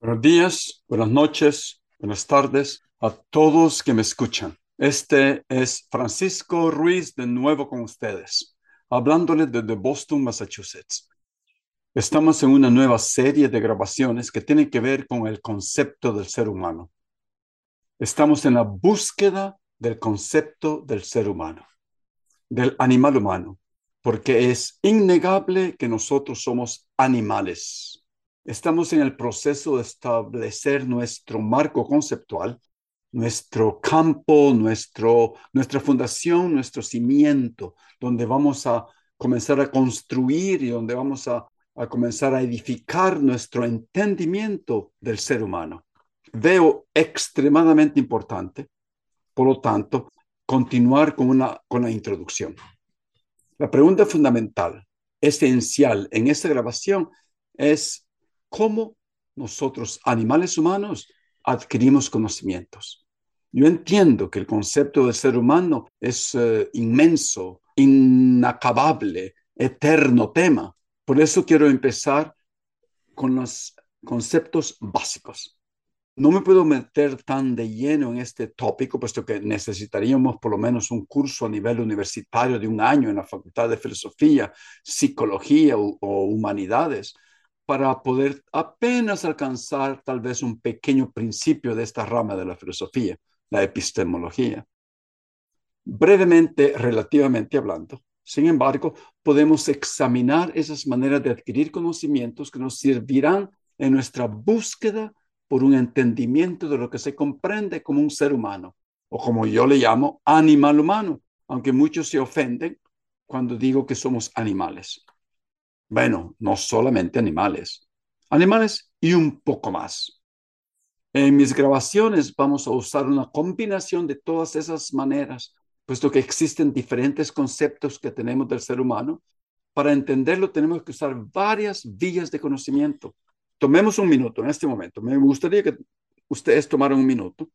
Buenos días, buenas noches, buenas tardes a todos que me escuchan. Este es Francisco Ruiz de nuevo con ustedes, hablándoles desde Boston, Massachusetts. Estamos en una nueva serie de grabaciones que tienen que ver con el concepto del ser humano. Estamos en la búsqueda del concepto del ser humano, del animal humano, porque es innegable que nosotros somos animales Estamos en el proceso de establecer nuestro marco conceptual, nuestro campo, nuestro, nuestra fundación, nuestro cimiento, donde vamos a comenzar a construir y donde vamos a, a comenzar a edificar nuestro entendimiento del ser humano. Veo extremadamente importante, por lo tanto, continuar con, una, con la introducción. La pregunta fundamental, esencial en esta grabación es cómo nosotros, animales humanos, adquirimos conocimientos. Yo entiendo que el concepto del ser humano es eh, inmenso, inacabable, eterno tema. Por eso quiero empezar con los conceptos básicos. No me puedo meter tan de lleno en este tópico, puesto que necesitaríamos por lo menos un curso a nivel universitario de un año en la Facultad de Filosofía, Psicología o Humanidades para poder apenas alcanzar tal vez un pequeño principio de esta rama de la filosofía, la epistemología. Brevemente, relativamente hablando, sin embargo, podemos examinar esas maneras de adquirir conocimientos que nos servirán en nuestra búsqueda por un entendimiento de lo que se comprende como un ser humano, o como yo le llamo, animal humano, aunque muchos se ofenden cuando digo que somos animales. Bueno, no solamente animales, animales y un poco más. En mis grabaciones vamos a usar una combinación de todas esas maneras, puesto que existen diferentes conceptos que tenemos del ser humano. Para entenderlo tenemos que usar varias vías de conocimiento. Tomemos un minuto en este momento. Me gustaría que ustedes tomaran un minuto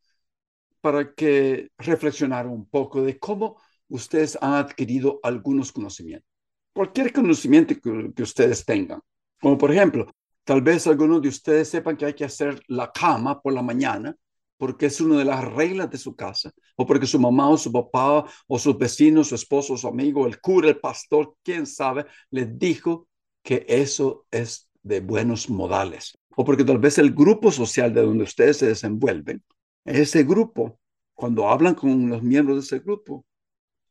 para que reflexionaran un poco de cómo ustedes han adquirido algunos conocimientos cualquier conocimiento que, ustedes tengan. Como por ejemplo, tal vez algunos de ustedes sepan que hay que hacer la cama por la mañana porque es una de las reglas de su casa, o porque su mamá o su papá o sus vecinos, su esposo, su amigo, el cura, el pastor, quién sabe, les dijo que eso es de buenos modales, o porque tal vez el grupo social de donde ustedes se desenvuelven, ese grupo, cuando hablan con los miembros de ese grupo,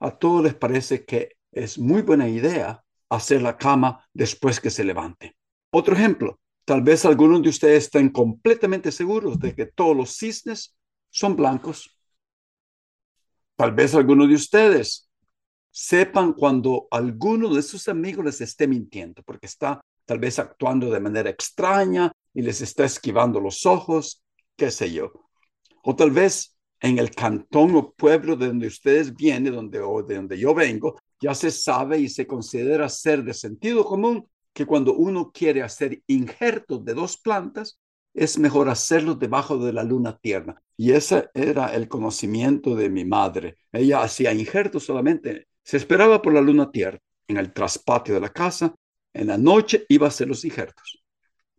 a todos les parece que es muy buena idea hacer la cama después que se levante. Otro ejemplo, tal vez algunos de ustedes estén completamente seguros de que todos los cisnes son blancos. Tal vez algunos de ustedes sepan cuando alguno de sus amigos les esté mintiendo, porque está tal vez actuando de manera extraña y les está esquivando los ojos, qué sé yo. O tal vez en el cantón o pueblo de donde ustedes vienen, donde, o de donde yo vengo, ya se sabe y se considera ser de sentido común que cuando uno quiere hacer injertos de dos plantas, es mejor hacerlos debajo de la luna tierna. Y ese era el conocimiento de mi madre. Ella hacía injertos solamente, se esperaba por la luna tierna. En el traspatio de la casa, en la noche iba a hacer los injertos.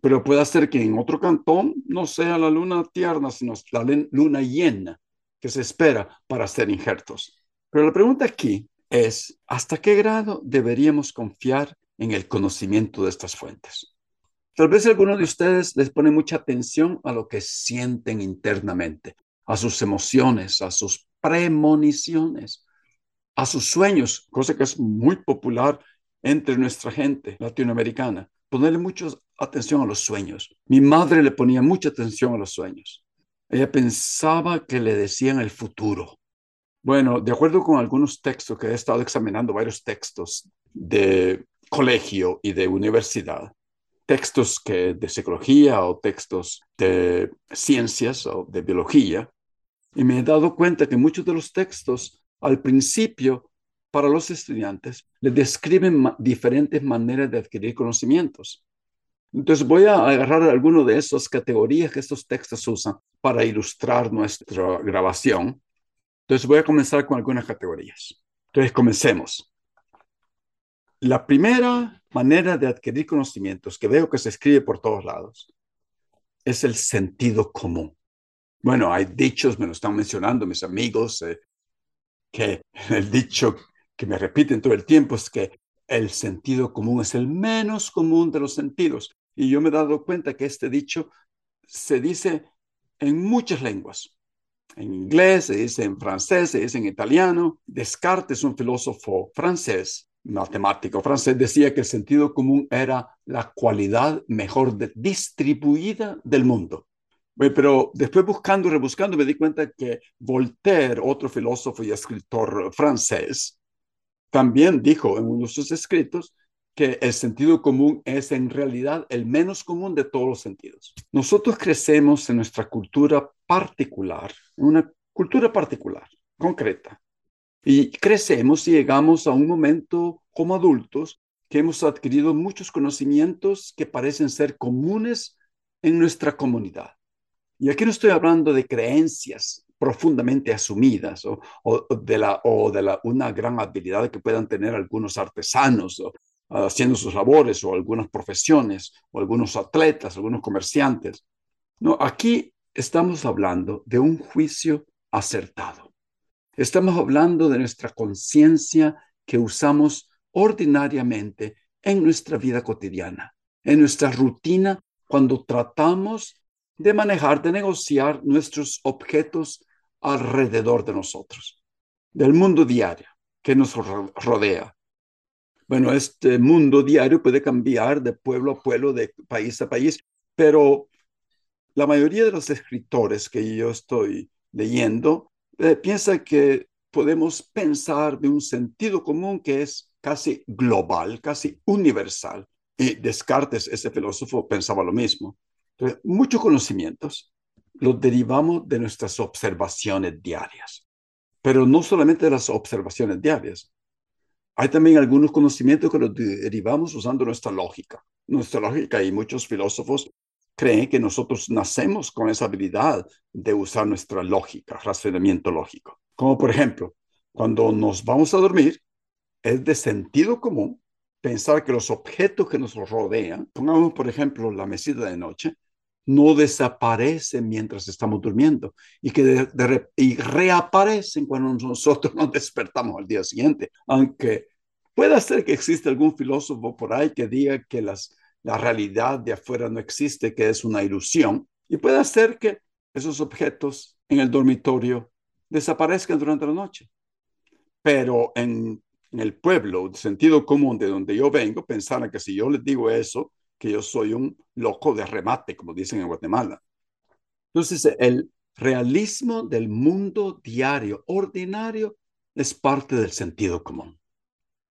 Pero puede ser que en otro cantón no sea la luna tierna, sino la luna llena que se espera para hacer injertos. Pero la pregunta aquí es hasta qué grado deberíamos confiar en el conocimiento de estas fuentes. Tal vez algunos de ustedes les pone mucha atención a lo que sienten internamente, a sus emociones, a sus premoniciones, a sus sueños, cosa que es muy popular entre nuestra gente latinoamericana. Ponerle mucha atención a los sueños. Mi madre le ponía mucha atención a los sueños. Ella pensaba que le decían el futuro. Bueno, de acuerdo con algunos textos que he estado examinando, varios textos de colegio y de universidad, textos que de psicología o textos de ciencias o de biología, y me he dado cuenta que muchos de los textos al principio para los estudiantes les describen diferentes maneras de adquirir conocimientos. Entonces voy a agarrar algunas de esas categorías que estos textos usan para ilustrar nuestra grabación entonces voy a comenzar con algunas categorías. Entonces comencemos. La primera manera de adquirir conocimientos que veo que se escribe por todos lados es el sentido común. Bueno, hay dichos, me lo están mencionando mis amigos, eh, que el dicho que me repiten todo el tiempo es que el sentido común es el menos común de los sentidos. Y yo me he dado cuenta que este dicho se dice en muchas lenguas. En inglés, se dice en francés, se dice en italiano. Descartes, un filósofo francés, matemático francés, decía que el sentido común era la cualidad mejor distribuida del mundo. Pero después buscando y rebuscando me di cuenta que Voltaire, otro filósofo y escritor francés, también dijo en uno de sus escritos que el sentido común es en realidad el menos común de todos los sentidos. Nosotros crecemos en nuestra cultura particular, en una cultura particular, concreta, y crecemos y llegamos a un momento como adultos que hemos adquirido muchos conocimientos que parecen ser comunes en nuestra comunidad. Y aquí no estoy hablando de creencias profundamente asumidas o, de, la, una gran habilidad que puedan tener algunos artesanos haciendo sus labores o algunas profesiones o algunos atletas, algunos comerciantes. No, aquí estamos hablando de un juicio acertado. Estamos hablando de nuestra conciencia que usamos ordinariamente en nuestra vida cotidiana, en nuestra rutina cuando tratamos de manejar, de negociar nuestros objetos alrededor de nosotros, del mundo diario que nos rodea. Bueno, este mundo diario puede cambiar de pueblo a pueblo, de país a país, pero la mayoría de los escritores que yo estoy leyendo eh, piensa que podemos pensar de un sentido común que es casi global, casi universal. Y Descartes, ese filósofo, pensaba lo mismo muchos conocimientos los derivamos de nuestras observaciones diarias, pero no solamente de las observaciones diarias. Hay también algunos conocimientos que los derivamos usando nuestra lógica. Nuestra lógica y muchos filósofos creen que nosotros nacemos con esa habilidad de usar nuestra lógica, razonamiento lógico. Como por ejemplo, cuando nos vamos a dormir, es de sentido común pensar que los objetos que nos rodean, pongamos por ejemplo la mesita de noche, no desaparecen mientras estamos durmiendo y que y reaparecen cuando nosotros nos despertamos al día siguiente. Aunque pueda ser que exista algún filósofo por ahí que diga que las, la realidad de afuera no existe, que es una ilusión, y puede ser que esos objetos en el dormitorio desaparezcan durante la noche. Pero en, el pueblo, de sentido común de donde yo vengo, pensaran que si yo les digo eso, que yo soy un loco de remate, como dicen en Guatemala. Entonces, el realismo del mundo diario, ordinario, es parte del sentido común.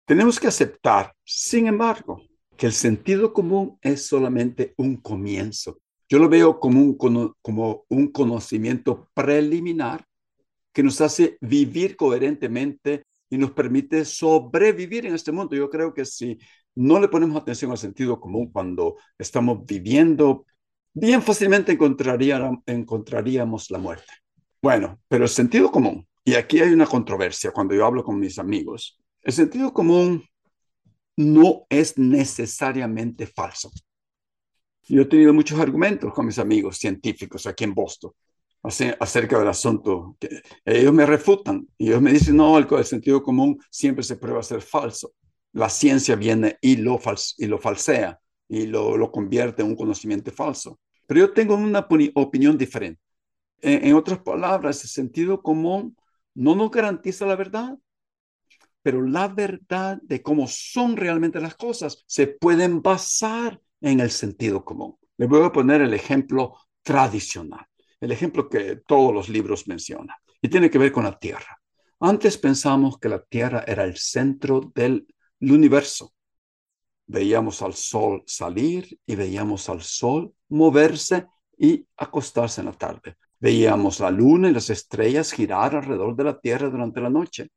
Tenemos que aceptar, sin embargo, que el sentido común es solamente un comienzo. Yo lo veo como un, como un conocimiento preliminar que nos hace vivir coherentemente y nos permite sobrevivir en este mundo. Yo creo que si no le ponemos atención al sentido común cuando estamos viviendo, bien fácilmente encontraríamos la muerte. Bueno, pero el sentido común, y aquí hay una controversia cuando yo hablo con mis amigos, el sentido común no es necesariamente falso. Yo he tenido muchos argumentos con mis amigos científicos aquí en Boston acerca del asunto. Ellos me refutan y ellos me dicen, no, el, sentido común siempre se prueba ser falso la ciencia viene y lo, y lo falsea y lo, lo, convierte en un conocimiento falso. Pero yo tengo una opinión diferente. En, otras palabras, el sentido común no nos garantiza la verdad, pero la verdad de cómo son realmente las cosas se pueden basar en el sentido común. Les voy a poner el ejemplo tradicional, el ejemplo que todos los libros mencionan, y tiene que ver con la Tierra. Antes pensamos que la Tierra era el centro del el universo. Veíamos al sol salir y veíamos al sol moverse y acostarse en la tarde. Veíamos la luna y las estrellas girar alrededor de la Tierra durante la noche.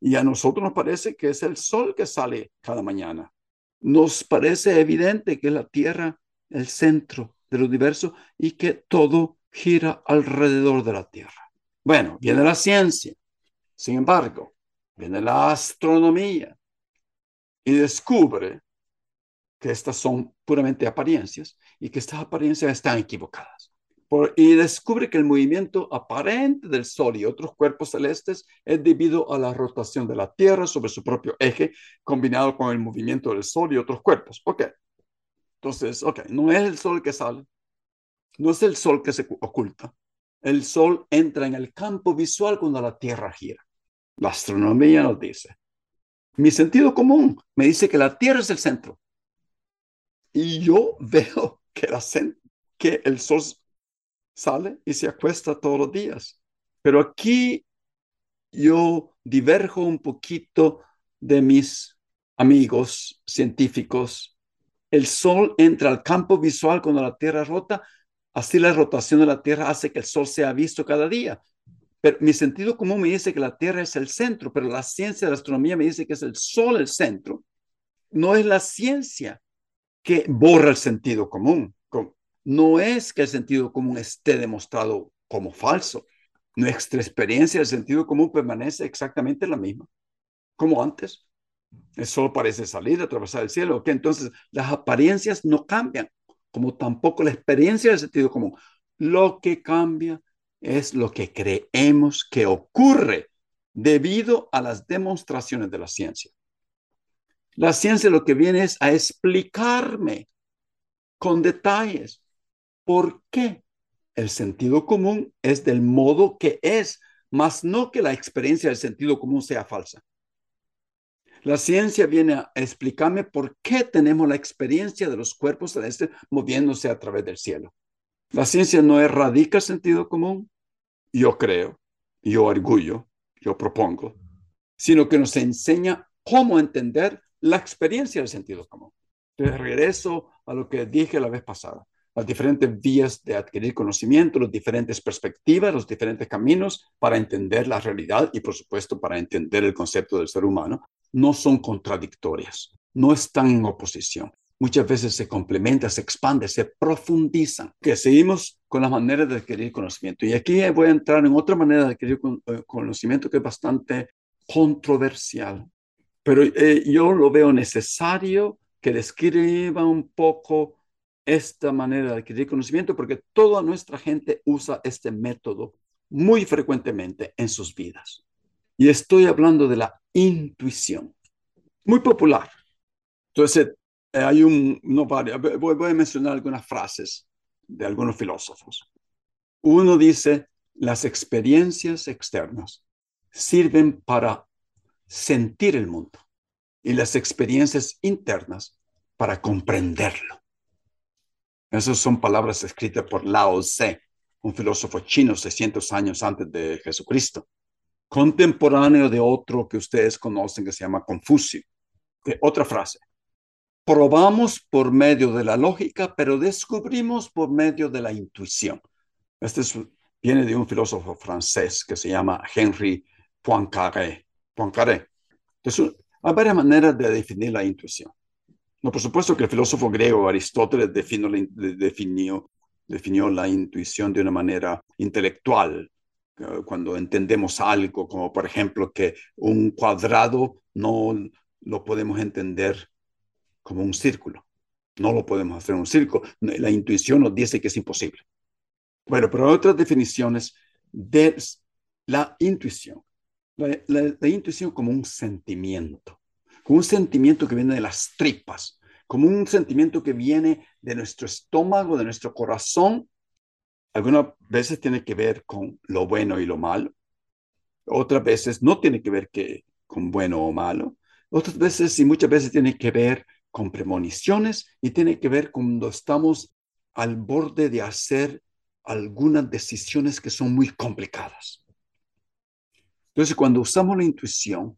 Y a nosotros nos parece que es el sol que sale cada mañana. Nos parece evidente que la Tierra el centro del universo y que todo gira alrededor de la Tierra. Bueno, viene la ciencia. Sin embargo, viene la astronomía, y descubre que estas son puramente apariencias y que estas apariencias están equivocadas. y descubre que el movimiento aparente del Sol y otros cuerpos celestes es debido a la rotación de la Tierra sobre su propio eje, combinado con el movimiento del Sol y otros cuerpos. Ok. Entonces, ok, no es el Sol que sale, no es el Sol que se oculta. El Sol entra en el campo visual cuando la Tierra gira. La astronomía nos dice. Mi sentido común me dice que la Tierra es el centro. Y yo veo que, la, el Sol sale y se acuesta todos los días. Pero aquí yo diverjo un poquito de mis amigos científicos. El Sol entra al campo visual cuando la Tierra rota, así la rotación de la Tierra hace que el Sol sea visto cada día. Pero mi sentido común me dice que la Tierra es el centro, pero la ciencia de la astronomía me dice que es el Sol el centro. No es la ciencia que borra el sentido común. No es que el sentido común esté demostrado como falso. Nuestra experiencia del sentido común permanece exactamente la misma, como antes. El sol parece salir, atravesar el cielo. Entonces, las apariencias no cambian, como tampoco la experiencia del sentido común. Lo que cambia es lo que creemos que ocurre debido a las demostraciones de la ciencia. La ciencia lo que viene es a explicarme con detalles por qué el sentido común es del modo que es, más no que la experiencia del sentido común sea falsa. La ciencia viene a explicarme por qué tenemos la experiencia de los cuerpos celestes moviéndose a través del cielo. La ciencia no erradica el sentido común, yo creo, yo orgullo, yo propongo, sino que nos enseña cómo entender la experiencia del sentido común. regreso a lo que dije la vez pasada, las diferentes vías de adquirir conocimiento, las diferentes perspectivas, los diferentes caminos para entender la realidad y, por supuesto, para entender el concepto del ser humano, no son contradictorias, no están en oposición. Muchas veces se complementan, se expanden, se profundizan. Que seguimos con las maneras de adquirir conocimiento. Y aquí voy a entrar en otra manera de adquirir eh, conocimiento que es bastante controversial pero eh, yo lo veo necesario que describa un poco esta manera de adquirir conocimiento porque toda nuestra gente usa este método muy frecuentemente en sus vidas. Y estoy hablando de la intuición, muy popular. Entonces, hay un, no voy, voy a mencionar algunas frases de algunos filósofos. Uno dice, las experiencias externas sirven para sentir el mundo y las experiencias internas para comprenderlo. Esas son palabras escritas por Lao Tse, un filósofo chino 600 años antes de Jesucristo, contemporáneo de otro que ustedes conocen que se llama Confucio. otra frase, probamos por medio de la lógica, pero descubrimos por medio de la intuición. Este viene de un filósofo francés que se llama Henry Poincaré. Poincaré. Entonces, hay varias maneras de definir la intuición. No, por supuesto que el filósofo griego Aristóteles definió, definió, definió la intuición de una manera intelectual, eh, cuando entendemos algo, como por ejemplo que un cuadrado no lo podemos entender como un círculo. No lo podemos hacer un círculo. La intuición nos dice que es imposible. Bueno, pero hay otras definiciones de la intuición la, intuición como un sentimiento, como un sentimiento que viene de las tripas, como un sentimiento que viene de nuestro estómago, de nuestro corazón. Algunas veces tiene que ver con lo bueno y lo malo. Otras veces no tiene que ver que, con bueno o malo. Otras veces y muchas veces tiene que ver con premoniciones y tiene que ver cuando estamos al borde de hacer algunas decisiones que son muy complicadas. Entonces, cuando usamos la intuición,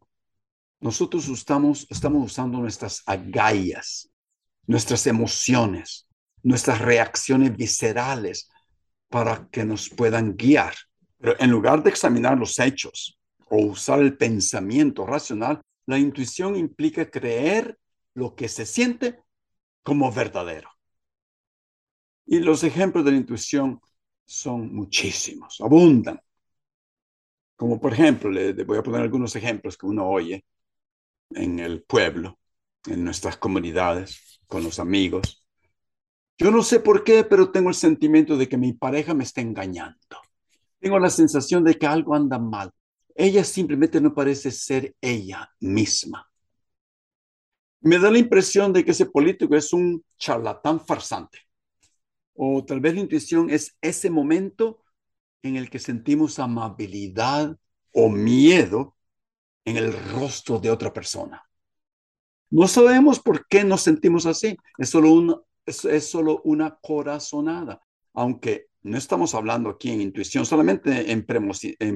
nosotros estamos, estamos usando nuestras agallas, nuestras emociones, nuestras reacciones viscerales para que nos puedan guiar. Pero en lugar de examinar los hechos o usar el pensamiento racional, la intuición implica creer lo que se siente como verdadero. Y los ejemplos de la intuición son muchísimos, abundan. Como por ejemplo, le, voy a poner algunos ejemplos que uno oye en el pueblo, en nuestras comunidades, con los amigos. Yo no sé por qué, pero tengo el sentimiento de que mi pareja me está engañando. Tengo la sensación de que algo anda mal. Ella simplemente no parece ser ella misma. Me da la impresión de que ese político es un charlatán farsante. O tal vez la intuición es ese momento en el que sentimos amabilidad o miedo en el rostro de otra persona. No sabemos por qué nos sentimos así. Es solo es, solo una corazonada, aunque no estamos hablando aquí en intuición, solamente en,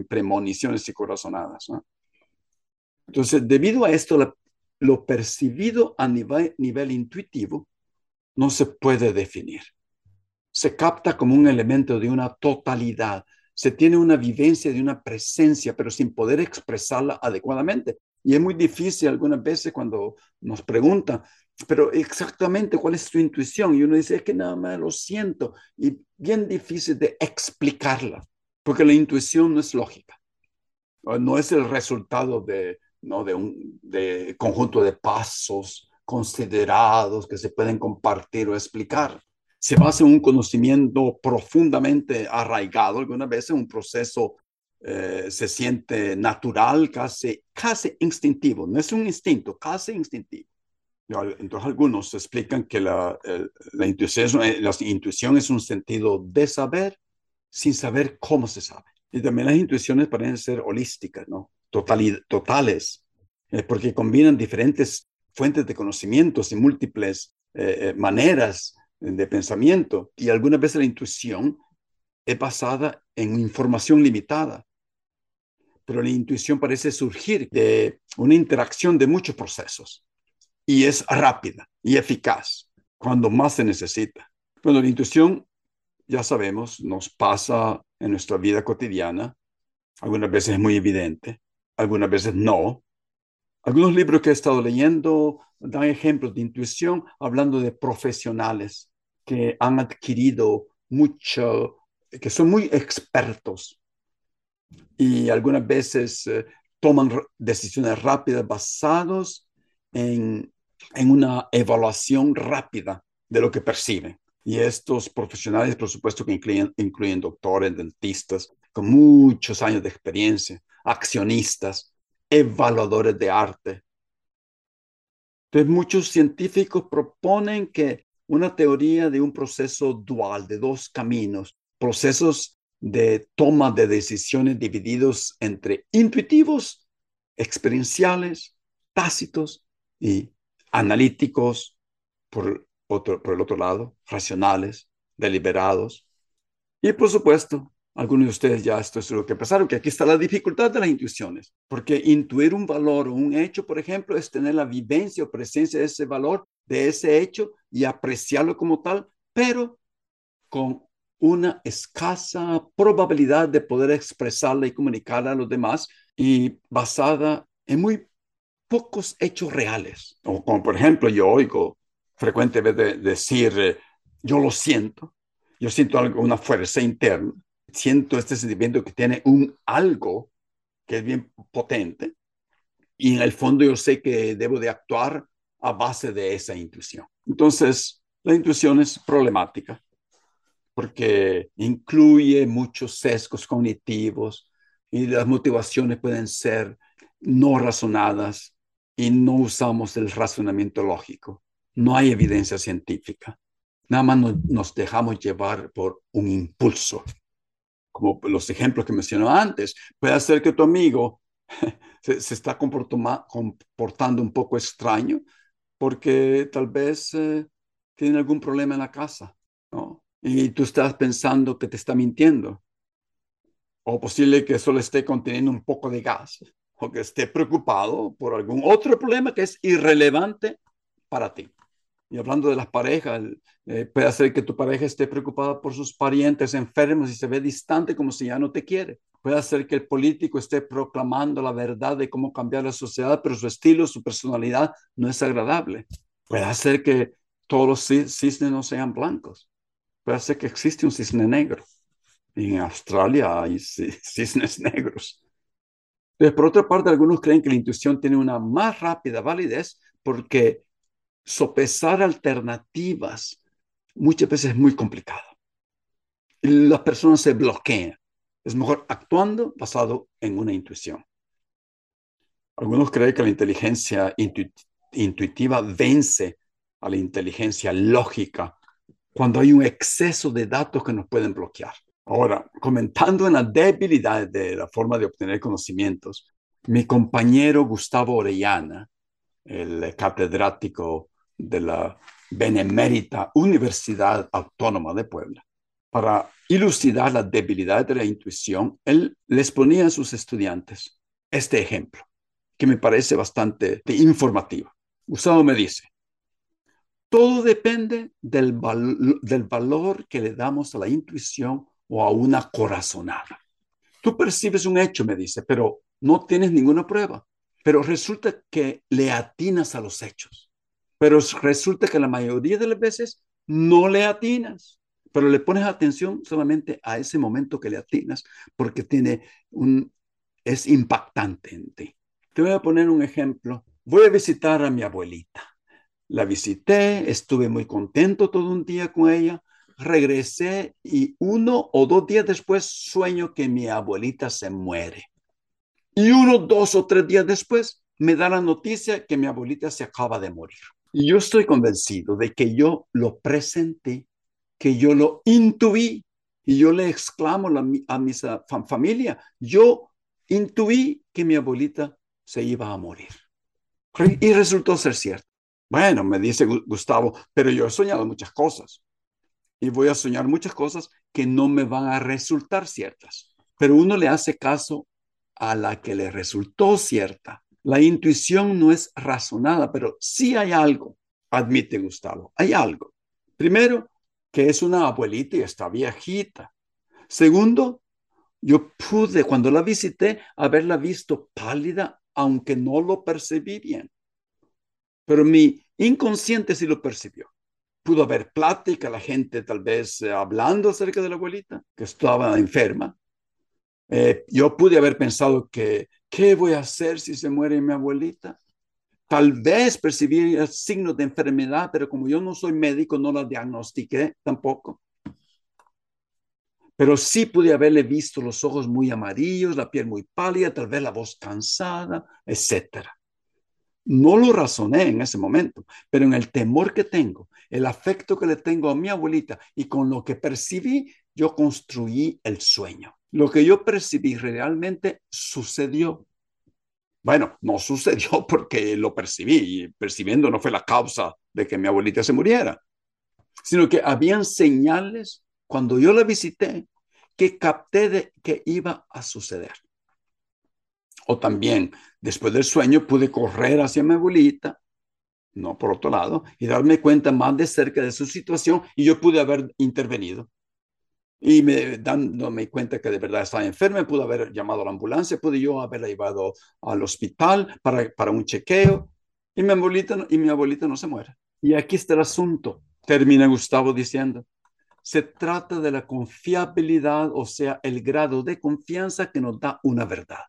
premoniciones y corazonadas. Entonces, debido a esto, lo percibido a nivel intuitivo no se puede definir. Se capta como un elemento de una totalidad. Se tiene una vivencia de una presencia, pero sin poder expresarla adecuadamente. Y es muy difícil algunas veces cuando nos preguntan, pero exactamente cuál es tu intuición. Y uno dice, es que nada más lo siento. Y bien difícil de explicarla, porque la intuición no es lógica. No es el resultado de, ¿no? de un de conjunto de pasos considerados que se pueden compartir o explicar. Se basa en un conocimiento profundamente arraigado, algunas veces un proceso eh, se siente natural, casi, casi instintivo. No es un instinto, casi instintivo. Entonces algunos explican que la, la, intuición, la intuición es un sentido de saber sin saber cómo se sabe. Y también las intuiciones parecen ser holísticas, ¿no? Totales, eh, porque combinan diferentes fuentes de conocimientos y múltiples eh, maneras de pensamiento. Y algunas veces la intuición es basada en información limitada pero la intuición parece surgir de una interacción de muchos procesos y es rápida y eficaz cuando más se necesita. Bueno, la intuición, ya sabemos, nos pasa en nuestra vida cotidiana. Algunas veces es muy evidente, algunas veces no. Algunos libros que he estado leyendo dan ejemplos de intuición hablando de profesionales que han adquirido mucho, que son muy expertos y algunas veces eh, toman decisiones rápidas basadas en, en una evaluación rápida de lo que perciben. Y estos profesionales, por supuesto, que incluyen, incluyen doctores, dentistas, con muchos años de experiencia, accionistas, evaluadores de arte. Entonces, muchos científicos proponen que una teoría de un proceso dual, de dos caminos, procesos de toma de decisiones divididos entre intuitivos, experienciales, tácitos y analíticos, por, otro, por el otro lado, racionales, deliberados. Y por supuesto, algunos de ustedes ya esto es lo que pensaron, que aquí está la dificultad de las intuiciones, porque intuir un valor o un hecho, por ejemplo, es tener la vivencia o presencia de ese valor, de ese hecho y apreciarlo como tal, pero con una escasa probabilidad de poder expresarla y comunicarla a los demás y basada en muy pocos hechos reales. O como por ejemplo yo oigo frecuentemente decir, eh, yo lo siento, yo siento algo, una fuerza interna, siento este sentimiento que tiene un algo que es bien potente y en el fondo yo sé que debo de actuar a base de esa intuición. Entonces, la intuición es problemática porque incluye muchos sesgos cognitivos y las motivaciones pueden ser no razonadas y no usamos el razonamiento lógico. No hay evidencia científica. Nada más nos, dejamos llevar por un impulso. Como los ejemplos que mencioné antes, puede ser que tu amigo se, está comportando un poco extraño porque tal vez eh, tiene algún problema en la casa, ¿no? y tú estás pensando que te está mintiendo. O posible que solo esté conteniendo un poco de gas o que esté preocupado por algún otro problema que es irrelevante para ti. Y hablando de las parejas, eh, puede ser que tu pareja esté preocupada por sus parientes enfermos y se ve distante como si ya no te quiere. Puede ser que el político esté proclamando la verdad de cómo cambiar la sociedad, pero su estilo, su personalidad no es agradable. Puede ser que todos los cisnes no sean blancos puede ser que existe un cisne negro. en Australia hay cisnes negros. Pero por otra parte, algunos creen que la intuición tiene una más rápida validez porque sopesar alternativas muchas veces es muy complicado. Las personas se bloquean. Es mejor actuando basado en una intuición. Algunos creen que la inteligencia intuitiva vence a la inteligencia lógica cuando hay un exceso de datos que nos pueden bloquear. Ahora, comentando en la debilidad de la forma de obtener conocimientos, mi compañero Gustavo Orellana, el catedrático de la Benemérita Universidad Autónoma de Puebla, para ilustrar la debilidad de la intuición, él les ponía a sus estudiantes este ejemplo, que me parece bastante informativo. Gustavo me dice, todo depende del, del valor que le damos a la intuición o a una corazonada. Tú percibes un hecho, me dice, pero no tienes ninguna prueba. Pero resulta que le atinas a los hechos. Pero resulta que la mayoría de las veces no le atinas, pero le pones atención solamente a ese momento que le atinas porque tiene un, es impactante en ti. Te voy a poner un ejemplo. Voy a visitar a mi abuelita. La visité, estuve muy contento todo un día con ella, regresé y uno o dos días después sueño que mi abuelita se muere. Y uno, dos o tres días después me da la noticia que mi abuelita se acaba de morir. Yo estoy convencido de que yo lo presenté, que yo lo intuí y yo le exclamo a mi familia, yo intuí que mi abuelita se iba a morir. Y resultó ser cierto. Bueno, me dice Gustavo, pero yo he soñado muchas cosas y voy a soñar muchas cosas que no me van a resultar ciertas. Pero uno le hace caso a la que le resultó cierta. La intuición no es razonada, pero sí hay algo, admite Gustavo, hay algo. Primero, que es una abuelita y está viejita. Segundo, yo pude, cuando la visité, haberla visto pálida, aunque no lo percibí bien. Pero mi inconsciente sí lo percibió pudo haber plática, la gente tal vez eh, hablando acerca de la abuelita, que estaba enferma. Eh, yo pude haber pensado que, ¿qué voy a hacer si se muere mi abuelita? Tal vez percibí signos de enfermedad, pero como yo no soy médico, no la diagnostiqué tampoco. Pero sí pude haberle visto los ojos muy amarillos, la piel muy pálida, tal vez la voz cansada, etcétera. No lo razoné en ese momento, pero en el temor que tengo, el afecto que le tengo a mi abuelita y con lo que percibí, yo construí el sueño. Lo que yo percibí realmente sucedió. Bueno, no sucedió porque lo percibí y percibiendo no fue la causa de que mi abuelita se muriera, sino que habían señales cuando yo la visité que capté de que iba a suceder. O también, después del sueño, pude correr hacia mi abuelita, no por otro lado, y darme cuenta más de cerca de su situación y yo pude haber intervenido. Y me, dándome cuenta que de verdad estaba enferma, pude haber llamado a la ambulancia, pude yo haberla llevado al hospital para, para un chequeo y mi, abuelita, y mi abuelita no se muere. Y aquí está el asunto, termina Gustavo diciendo. Se trata de la confiabilidad, o sea, el grado de confianza que nos da una verdad.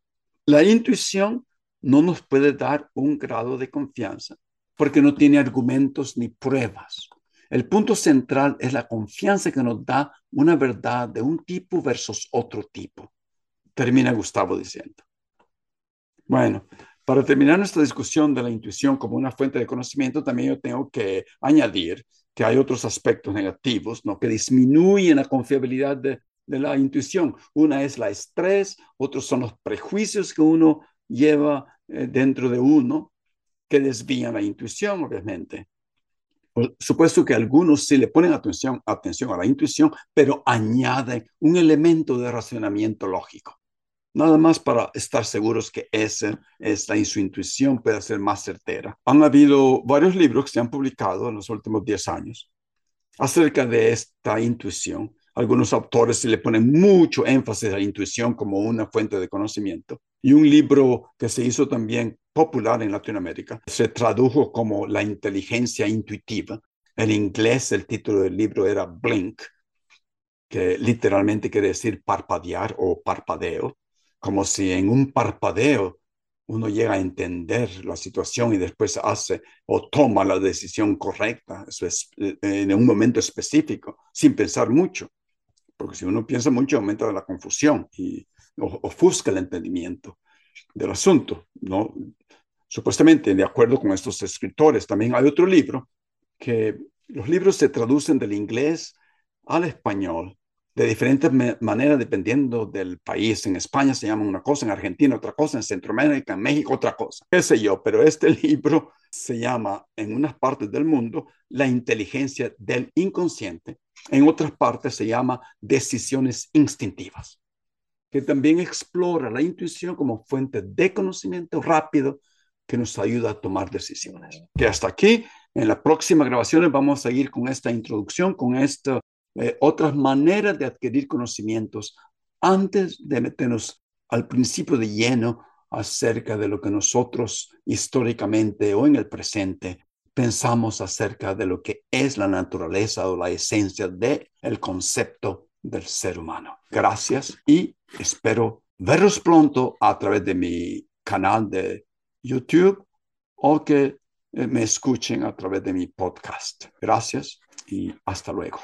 La intuición no nos puede dar un grado de confianza porque no tiene argumentos ni pruebas. El punto central es la confianza que nos da una verdad de un tipo versus otro tipo. Termina Gustavo diciendo. Bueno, para terminar nuestra discusión de la intuición como una fuente de conocimiento, también yo tengo que añadir que hay otros aspectos negativos ¿no? que disminuyen la confiabilidad de, la intuición. Una es la estrés, otros son los prejuicios que uno lleva eh, dentro de uno, que desvían la intuición, obviamente. Por supuesto que algunos sí le ponen atención, atención a la intuición, pero añaden un elemento de razonamiento lógico. Nada más para estar seguros que esa es la, intuición puede ser más certera. Han habido varios libros que se han publicado en los últimos 10 años acerca de esta intuición algunos autores le ponen mucho énfasis a la intuición como una fuente de conocimiento. Y un libro que se hizo también popular en Latinoamérica se tradujo como La inteligencia intuitiva. En inglés el título del libro era Blink, que literalmente quiere decir parpadear o parpadeo, como si en un parpadeo uno llega a entender la situación y después hace o toma la decisión correcta eh, en un momento específico, sin pensar mucho. Porque si uno piensa mucho, aumenta la confusión y ofusca el entendimiento del asunto. ¿no? Supuestamente, de acuerdo con estos escritores, también hay otro libro que los libros se traducen del inglés al español de diferentes maneras dependiendo del país. En España se llama una cosa, en Argentina otra cosa, en Centroamérica, en México otra cosa, qué sé yo, pero este libro se llama en unas partes del mundo La inteligencia del inconsciente, en otras partes se llama Decisiones instintivas, que también explora la intuición como fuente de conocimiento rápido que nos ayuda a tomar decisiones. Que hasta aquí, en la próxima grabación vamos a seguir con esta introducción, con esta eh, otras maneras de adquirir conocimientos antes de meternos al principio de lleno acerca de lo que nosotros históricamente o en el presente pensamos acerca de lo que es la naturaleza o la esencia del el concepto del ser humano. Gracias y espero veros pronto a través de mi canal de YouTube o que eh, me escuchen a través de mi podcast. Gracias y hasta luego.